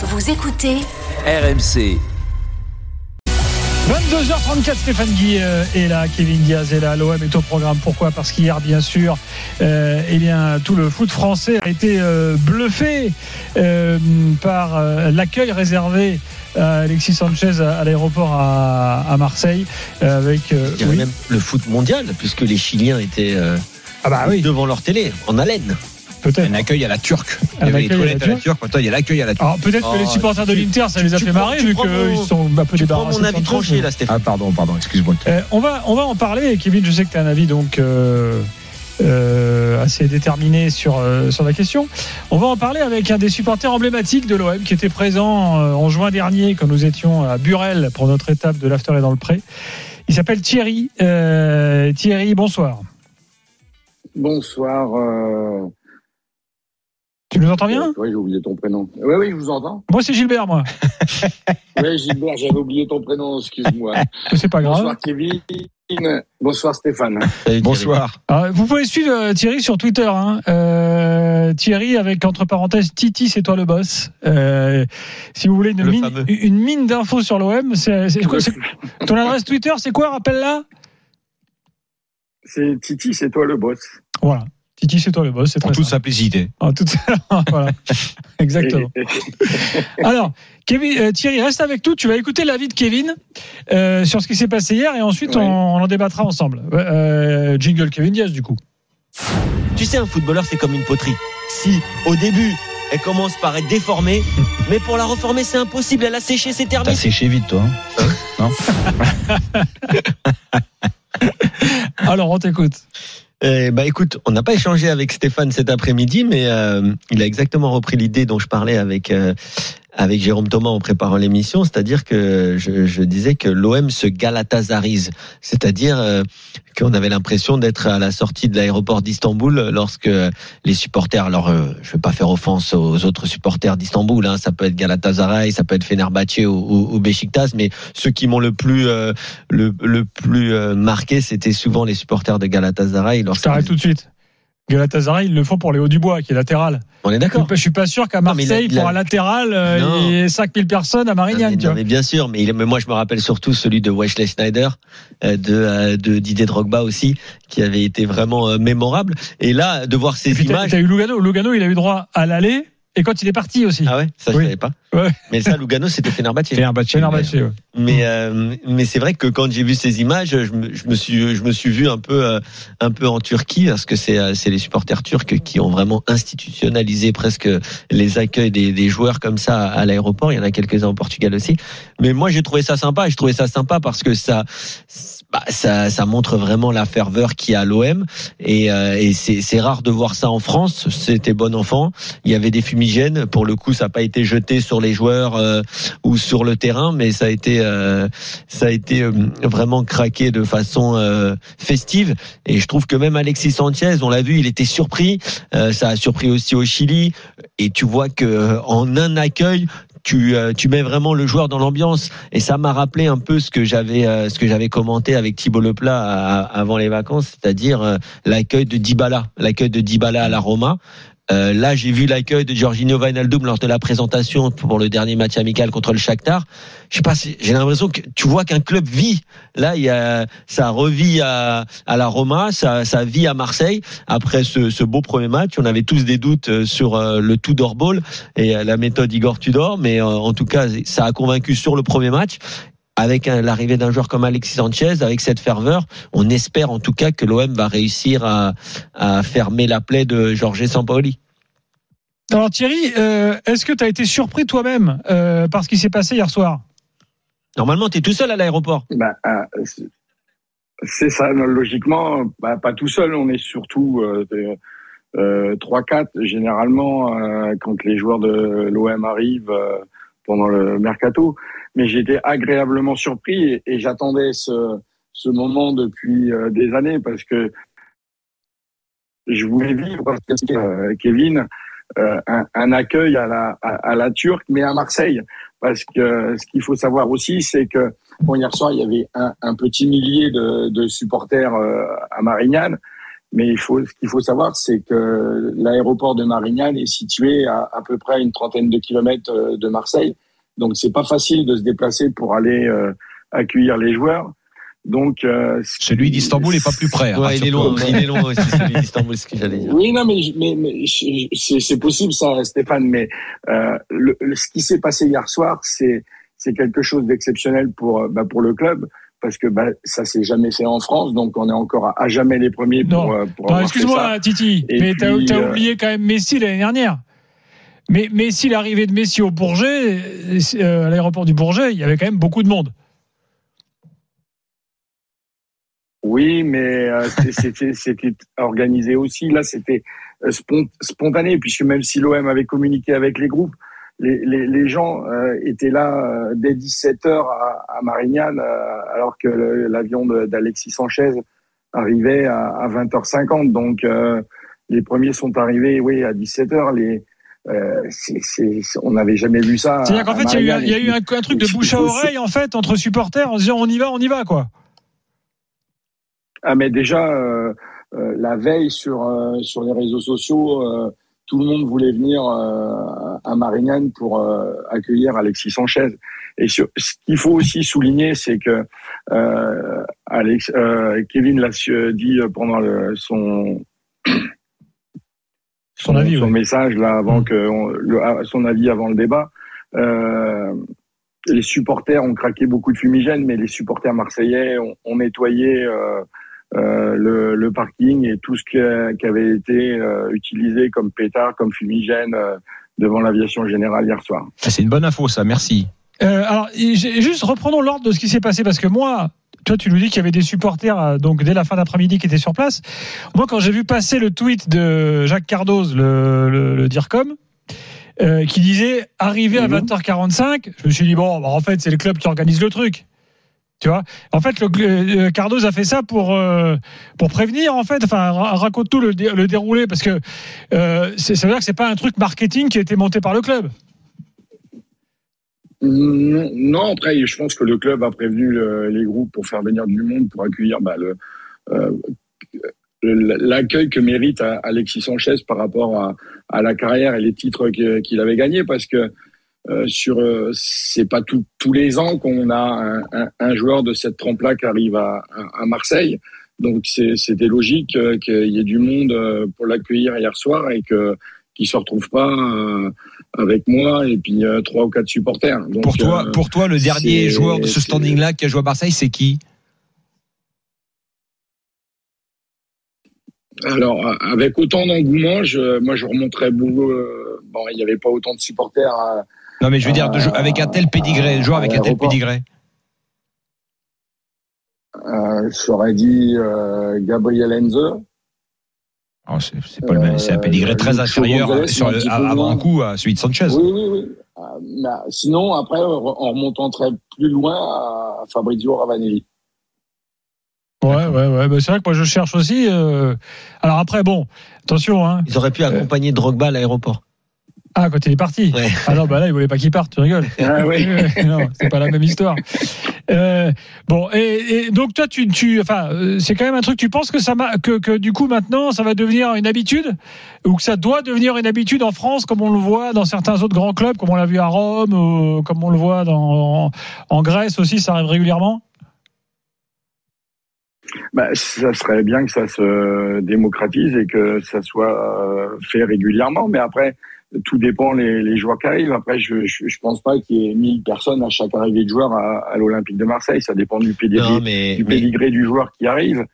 Vous écoutez RMC. 22h34, Stéphane Guy euh, est là, Kevin Diaz est là, l'OM est au programme. Pourquoi? Parce qu'hier, bien sûr, euh, eh bien, tout le foot français a été euh, bluffé euh, par euh, l'accueil réservé à Alexis Sanchez à, à l'aéroport à, à Marseille, euh, avec euh, Je oui. même le foot mondial, puisque les Chiliens étaient euh, ah bah oui, devant leur télé, en haleine. Peut-être. Un accueil à la turque. Il y avait les accueil à la toilettes à la turque. Maintenant, il y a l'accueil à la turque. Alors peut-être que Oh, les supporters de l'Inter, ça les a fait marrer vu qu'ils sont un peu débarrassés. mon avis tranché là, Stéphane. Ah, pardon, pardon, excuse-moi. Euh, on va on va en parler. Kevin, je sais que tu as un avis donc euh, euh, assez déterminé sur euh, sur la question. On va en parler avec un des supporters emblématiques de l'OM qui était présent euh, en juin dernier quand nous étions à Burel pour notre étape de l'after et dans le pré. Il s'appelle Thierry. Euh, Thierry, bonsoir. Bonsoir. Euh... Tu nous entends bien Oui, j'ai oublié ton prénom. Oui, oui, je vous entends. Moi, c'est Gilbert, moi. Oui, Gilbert, j'avais oublié ton prénom, excuse-moi. C'est pas grave. Bonsoir Kevin. Bonsoir Stéphane. Salut. Bonsoir. Alors, vous pouvez suivre euh, Thierry sur Twitter. Hein. Euh, Thierry avec entre parenthèses Titi, c'est toi le boss. Euh, si vous voulez une Le mine, fameux. une mine d'infos sur l'OM, c'est quoi Ton adresse Twitter, c'est quoi Rappelle-la? C'est Titi, c'est toi le boss. Voilà. Titi, c'est toi le boss. C'est En très toute simple. simplicité. En toute- voilà. Exactement. Alors, Kevin, euh, Thierry, reste avec nous. Tu vas écouter l'avis de Kevin euh, sur ce qui s'est passé hier et ensuite Oui. on, on en débattra ensemble. Euh, jingle Kevin Diaz, du coup. Tu sais, un footballeur, c'est comme une poterie. Si, au début, elle commence par être déformée, mais pour la reformer, c'est impossible. Elle a séché, c'est T'as terminé. séché vite, toi. hein Alors, on t'écoute. Eh bah écoute, on n'a pas échangé avec Stéphane cet après-midi, mais euh, il a exactement repris l'idée dont je parlais avec euh, avec Jérôme Thomas en préparant l'émission, c'est-à-dire que je, je disais que l'OM se galatasarise, c'est-à-dire euh, qu'on avait l'impression d'être à la sortie de l'aéroport d'Istanbul lorsque les supporters, alors euh, je vais pas faire offense aux autres supporters d'Istanbul, hein, ça peut être Galatasaray, ça peut être Fenerbahçe ou, ou, ou Beşiktaş, mais ceux qui m'ont le plus euh, le, le plus euh, marqué, c'était souvent les supporters de Galatasaray. Je t'arrête tout de suite. Galatasaray, ils le font pour Léo Dubois, qui est latéral. On est d'accord. Je suis pas sûr qu'à Marseille, pour un latéral, euh, il y ait 5000 personnes à Non, Marignan. mais, non, mais bien sûr, mais, moi je me rappelle surtout celui de Wesley Schneider, euh, de, euh, de Didier Drogba aussi, qui avait été vraiment euh, mémorable. Et là, de voir ces puis images. t'as eu Lugano. Lugano, il a eu droit à l'aller et quand il est parti aussi. Ah ouais, ça Oui. je savais pas. Ouais. Mais ça, Lugano, c'était Fenerbahçe. Fenerbahçe. Fenerbahçe, ouais. Mais euh, mais c'est vrai que quand j'ai vu ces images, je me, je me suis je me suis vu un peu euh, un peu en Turquie parce que c'est euh, c'est les supporters turcs qui ont vraiment institutionnalisé presque les accueils des, des joueurs comme ça à l'aéroport. Il y en a quelques-uns au Portugal aussi. Mais moi j'ai trouvé ça sympa. Je trouvais ça sympa parce que ça bah, ça ça montre vraiment la ferveur qu'il y a à l'OM et, euh, et c'est rare de voir ça en France. C'était bon enfant. Il y avait des fumigènes. Pour le coup, ça n'a pas été jeté sur les joueurs euh, ou sur le terrain, mais ça a été euh, ça a été euh, vraiment craqué de façon euh, festive. Et je trouve que même Alexis Sanchez, on l'a vu, il était surpris. Euh, ça a surpris aussi au Chili. Et tu vois que en un accueil. Tu, tu mets vraiment le joueur dans l'ambiance et ça m'a rappelé un peu ce que j'avais ce que j'avais commenté avec Thibaut Leplat avant les vacances, c'est-à-dire l'accueil de Dybala, l'accueil de Dybala à la Roma. Euh, là, j'ai vu l'accueil de Jorginho Wijnaldum lors de la présentation pour le dernier match amical contre le Shakhtar. Je sais pas, j'ai l'impression que tu vois qu'un club vit. Là, il y a, ça revit à, à la Roma, ça, ça vit à Marseille. Après ce, ce beau premier match, on avait tous des doutes euh, sur euh, le Tudor Ball et la méthode Igor Tudor, mais en tout cas, ça a convaincu sur le premier match. Avec l'arrivée d'un joueur comme Alexis Sanchez, avec cette ferveur, on espère en tout cas que l'OM va réussir à, à fermer la plaie de Jorge Sampaoli. Alors Thierry, euh, est-ce que tu as été surpris toi-même euh, par ce qui s'est passé hier soir? Normalement, tu es tout seul à l'aéroport. Bah, euh, c'est- ça, logiquement, bah, pas tout seul, on est surtout euh, euh, 3-4 généralement euh, quand les joueurs de l'OM arrivent euh, pendant le mercato. Mais j'étais agréablement surpris et, j'attendais ce, ce moment depuis euh, des années parce que je voulais vivre, euh, Kevin, euh, un, un accueil à la, à, la Turque, mais à Marseille. Parce que ce qu'il faut savoir aussi, c'est que bon, hier soir, il y avait un, un petit millier de, de supporters euh, à Marignane. Mais il faut, ce qu'il faut savoir, c'est que l'aéroport de Marignane est situé à à peu près une trentaine de kilomètres euh, de Marseille. Donc c'est pas facile de se déplacer pour aller euh, accueillir les joueurs. Donc euh, Celui d'Istanbul n'est pas plus près. hein, Ouais, il est loin, il est loin aussi, celui d'Istanbul, ce que j'allais dire. Oui, non, mais, mais, mais c'est c'est possible ça, Stéphane. Mais euh, le, le- ce qui s'est passé hier soir, c'est c'est quelque chose d'exceptionnel pour euh, bah, pour le club parce que bah, ça s'est jamais fait en France, donc on est encore à, à jamais les premiers pour Non. euh, pour ça. excuse-moi, Titi, Et mais t'as euh, oublié quand même Messi l'année dernière. Mais Messi, l'arrivée de Messi au Bourget, euh, à l'aéroport du Bourget, il y avait quand même beaucoup de monde. Oui, mais euh, c'était organisé aussi. Là, c'était euh, spont- spontané, puisque même si l'OM avait communiqué avec les groupes, les, gens euh, étaient là euh, dès 17 h à, à Marignane, euh, alors que l'avion d'Alexis Sanchez arrivait à, à 20h50. Donc, euh, les premiers sont arrivés, oui, à 17 h Les euh, on n'avait jamais vu ça. C'est-à-dire qu'en fait, il y a eu, un- Marignane. il y a eu un, un truc de bouche à oreille, en fait, entre supporters, en se disant on y va, on y va, quoi. Ah mais déjà euh, euh, la veille sur sur les réseaux sociaux, tout le monde voulait venir à Marignane pour accueillir Alexis Sanchez. Et sur, ce qu'il faut aussi souligner, c'est que Alex, Kevin l'a dit pendant le, son Son avis, son ouais. message là avant Mm. que on- le, son avis avant le débat. Euh, les supporters ont craqué beaucoup de fumigènes, mais les supporters marseillais ont, ont nettoyé euh, euh, le, le parking et tout ce que- qui avait été euh, utilisé comme pétard, comme fumigène euh, devant l'aviation générale hier soir. Ah, C'est une bonne info, ça. Merci. Euh, alors, juste reprenons l'ordre de ce qui s'est passé parce que moi, toi, tu nous dis qu'il y avait des supporters euh, donc dès la fin d'après-midi qui étaient sur place. Moi, quand j'ai vu passer le tweet de Jacques Cardoz, le, le, le DIRCOM, euh, qui disait arrivé à Mhm. 20h45, je me suis dit bon, bah, en fait, c'est le club qui organise le truc. Tu vois? En fait, le, euh, Cardoz a fait ça pour euh, pour prévenir en fait. Enfin, ra- raconte tout le, dé- le déroulé parce que ça veut dire que c'est pas un truc marketing qui a été monté par le club. Non, après, je pense que le club a prévenu le- les groupes pour faire venir du monde, pour accueillir bah, euh, l'accueil que mérite Alexis Sanchez par rapport à, la carrière et les titres qu'il avait gagnés, parce que euh, sur, euh, c'est pas tous les ans qu'on a un, joueur de cette trempe-là qui arrive à, Marseille. Donc c'était logique euh, qu'il y ait du monde euh, pour l'accueillir hier soir et que qu'il se retrouve pas euh, avec moi et puis euh, trois ou quatre supporters. Donc, Pour toi, euh, pour toi, le dernier joueur de ce standing-là qui a joué à Marseille, c'est qui? Alors, euh, avec autant d'engouement, je, moi, je remonterais beaucoup. euh, bon, il n'y avait pas autant de supporters. à- Non, mais je veux dire, de avec un tel pédigré, joueur avec un tel pédigré. euh, J'aurais dit euh, Gabriel Enzo. Oh, c'est c'est pas le même, c'est un Euh, pédigré très inférieur Gonzalez, sur le, avant coup à celui de Sanchez. Oui, oui, oui. Euh, mais, sinon, après, en remontant très plus loin à Fabrizio Ravanelli. Ouais, ouais, ouais. Bah, c'est vrai que moi je cherche aussi. euh, Alors après, bon, attention, hein. Ils auraient pu accompagner Drogba à l'aéroport. Ah, quand il est parti. Ouais. Ah non, bah là, il voulait pas qu'il parte, tu rigoles. Ah oui. non, c'est pas la même histoire. Euh, bon, et, et donc toi, tu, tu, enfin, euh, c'est quand même un truc. Tu penses que ça, m'a- que, que du coup maintenant, ça va devenir une habitude, ou que ça doit devenir une habitude en France, comme on le voit dans certains autres grands clubs, comme on l'a vu à Rome, ou comme on le voit dans, en, en Grèce aussi, ça arrive régulièrement? Bah, ça serait bien que ça se démocratise et que ça soit euh, fait régulièrement. Mais après, tout dépend les, les joueurs qui arrivent. Après, je, je, je pense pas qu'il y ait 1000 personnes à chaque arrivée de joueur à, à l'Olympique de Marseille. Ça dépend du pédigré, Non, mais, du, mais pédigré du joueur qui arrive.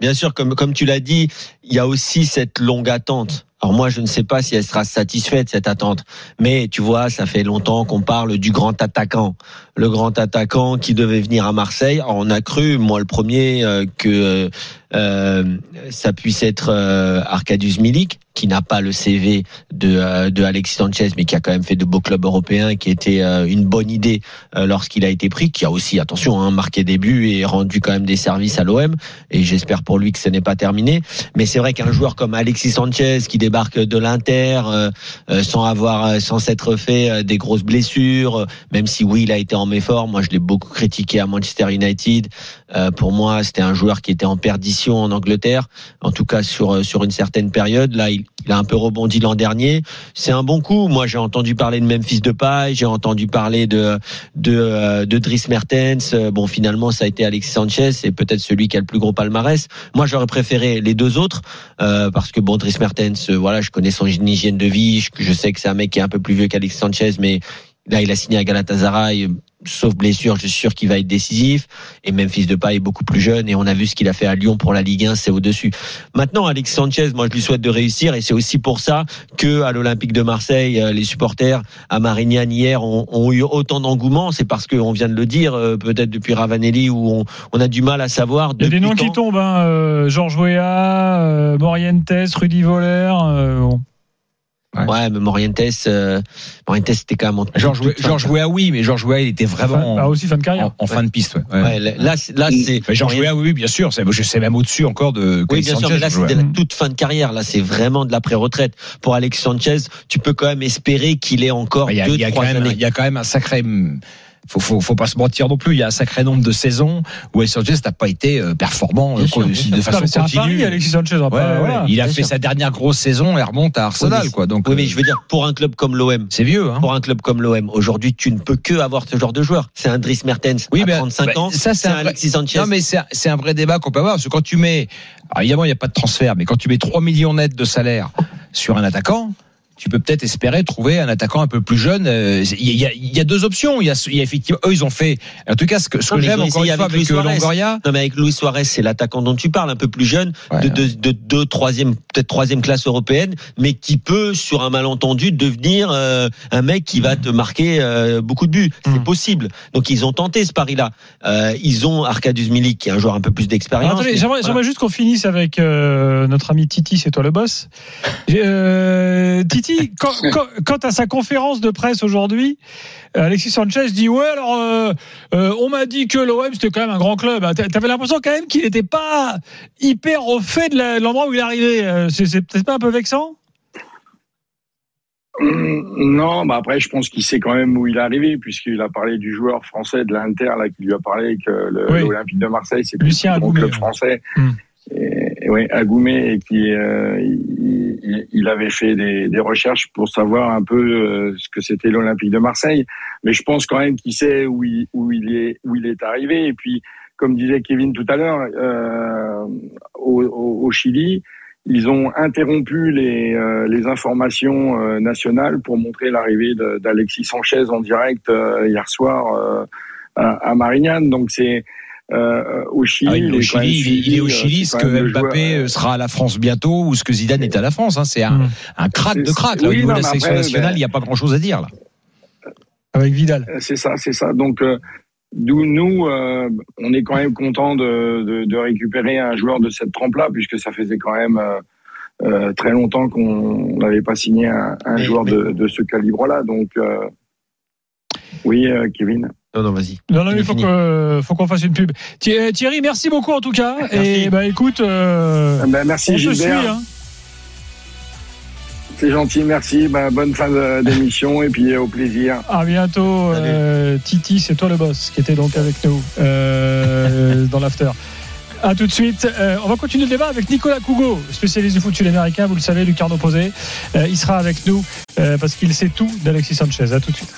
bien sûr, comme, comme tu l'as dit, il y a aussi cette longue attente. Alors moi, je ne sais pas si elle sera satisfaite, cette attente. Mais tu vois, ça fait longtemps qu'on parle du grand attaquant. Le grand attaquant qui devait venir à Marseille. On a cru, moi le premier, euh, que euh, ça puisse être euh, Arkadiusz Milik, qui n'a pas le CV de, euh, de Alexis Sanchez, mais qui a quand même fait de beaux clubs européens, qui était euh, une bonne idée euh, lorsqu'il a été pris, qui a aussi, attention, hein, marqué des buts et rendu quand même des services à l'OM. Et j'espère pour lui que ce n'est pas terminé. Mais c'est vrai qu'un joueur comme Alexis Sanchez qui débarque de l'Inter euh, euh, sans avoir, euh, sans s'être fait euh, des grosses blessures, euh, même si oui, il a été en Moi, je l'ai beaucoup critiqué à Manchester United. Euh, pour moi, c'était un joueur qui était en perdition en Angleterre, en tout cas sur euh, sur une certaine période. Là, il, il a un peu rebondi l'an dernier. C'est un bon coup. Moi, j'ai entendu parler de Memphis Depay, j'ai entendu parler de de euh, de Dries Mertens. Euh, Bon, finalement, ça a été Alexis Sanchez, c'est peut-être celui qui a le plus gros palmarès. Moi, j'aurais préféré les deux autres euh, parce que bon, Dries Mertens, voilà, je connais son hygiène de vie, je, je sais que c'est un mec qui est un peu plus vieux qu'Alexis Sanchez, mais Là, il a signé à Galatasaray, sauf blessure, je suis sûr qu'il va être décisif. Et même fils de paille est beaucoup plus jeune et on a vu ce qu'il a fait à Lyon pour la Ligue 1, c'est au-dessus. Maintenant, Alexis Sanchez, moi, je lui souhaite de réussir et c'est aussi pour ça que à l'Olympique de Marseille, euh, les supporters à Marignane hier ont, ont eu autant d'engouement. C'est parce qu'on vient de le dire, euh, peut-être depuis Ravanelli, où on, on a du mal à savoir. Il y a des noms qui tombent, hein, euh, Georges Weah, euh, Morientes, Rudy Voller. euh, bon. Ouais, mais Morientes, euh, Morientes, c'était quand même en Georges fin- Georges Weah, oui, mais Georges Weah, il était vraiment Enfin, ah, aussi fin de carrière. en, en fin de piste. Ouais. Ouais. Ouais, là, là, c'est. Mais Georges Weah, oui, oui, bien sûr. c'est- Je sais même au-dessus encore de. Oui, bien sûr, mais là, c'est la toute fin de carrière. Là, c'est vraiment de la pré-retraite. Pour Alex Sanchez, tu peux quand même espérer qu'il ait encore Bah, Il y a, deux, il y a quand trois même, années. il y a quand même un sacré. Faut, faut, faut pas se mentir non plus. Il y a un sacré nombre de saisons où Alexis Sanchez n'a pas été euh, performant Bien euh, sûr, bien de sûr. Façon continue. pari, Alexis Sanchez. on va Ouais, pas- ouais, voilà. il a fait sûr. sa dernière grosse saison et remonte à Arsenal, Oui, mais- quoi. Donc, Oui, mais euh, je veux dire, pour un club comme l'OM, c'est vieux, hein. pour un club comme l'OM, aujourd'hui, tu ne peux que avoir ce genre de joueur. C'est un Dries Mertens Oui, à mais- 35 bah, ans. ça, c'est un un vrai- Alexis Sanchez. Non, mais c'est un- vrai débat qu'on peut avoir. Parce que quand tu mets, alors évidemment, il n'y a pas de transfert, mais quand tu mets 3 millions nets de salaire sur un attaquant, tu peux peut-être espérer trouver un attaquant un peu plus jeune. Euh, Il y a, il y a deux options. Il y a, il y a effectivement, eux, ils ont fait, en tout cas, ce que, ce que j'aime encore une fois avec avec Luis euh, Suarez. Longoria. Non, mais avec Luis Suarez, c'est l'attaquant dont tu parles, un peu plus jeune, Ouais. de, de, de deux, troisième, peut-être troisième classe européenne, mais qui peut, sur un malentendu, devenir euh, un mec qui va te marquer euh, beaucoup de buts. C'est Mm. possible. Donc ils ont tenté ce pari-là. Euh, ils ont Arkadiusz Milik, qui est un joueur un peu plus d'expérience. j'aimerais, voilà. juste qu'on finisse avec notre ami Titi, c'est toi le boss. Euh, Titi, quand, quand, quand à sa conférence de presse aujourd'hui, euh, Alexis Sanchez dit ouais alors euh, euh, on m'a dit que l'OM c'était quand même un grand club. Ah, t'a- T'avais l'impression quand même qu'il n'était pas hyper au fait de l'endroit où il est arrivé. Euh, C'est, peut-être pas un peu vexant? Hum, Non, bah après, je pense qu'il sait quand même où il est arrivé, puisqu'il a parlé du joueur français de l'Inter, là, qui lui a parlé que Oui. l'Olympique de Marseille, c'est le club français. Hum. Et, ouais, Agoumé, et qui, euh, il, il- avait fait des, des recherches pour savoir un peu euh, ce que c'était l'Olympique de Marseille. Mais je pense quand même qu'il sait où il, où il est, où il est arrivé. Et puis, comme disait Kevin tout à l'heure, euh, au, au- au Chili, ils ont interrompu les, euh, les informations euh, nationales pour montrer l'arrivée d'Alexis Sanchez en direct euh, hier soir euh, à, à Marignane. Donc c'est euh, au Chili. Ah, il, est au Chili, il, est- il est suivi, au euh, Chili, ce que Mbappé joueur, euh, sera à la France bientôt, ou ce que Zidane est à la France. hein. C'est un, Hum. un crack de crack. Là, au oui, niveau non, de la sélection après, nationale, ben- il n'y a pas grand-chose à dire. Là. avec Vidal Euh, C'est ça, c'est ça. Donc, euh, d'où nous, euh, on est quand même content de, de, de récupérer un joueur de cette trempe-là, puisque ça faisait quand même euh, euh, très longtemps qu'on n'avait pas signé un, un Mais- joueur mais- de, de ce calibre-là. Donc, euh, oui, euh, Kevin. Non, non, vas-y. Non, non, Il faut fini. que- faut qu'on fasse une pub. Thi- Thierry, merci beaucoup en tout cas. Merci. Et bah écoute, euh, ben, merci on te suit. Gilbert. Hein. C'est gentil, merci. Ben, bonne fin de- d'émission et puis euh, au plaisir. À bientôt, euh, Titi, c'est toi le boss qui était donc avec nous euh, dans l'after. À tout de suite. Euh, on va continuer le débat avec Nicolas Cougo, spécialiste du foot sud-américain. Vous le savez, Lucarne opposé. Euh, il sera avec nous euh, parce qu'il sait tout d'Alexis Sanchez. À tout de suite.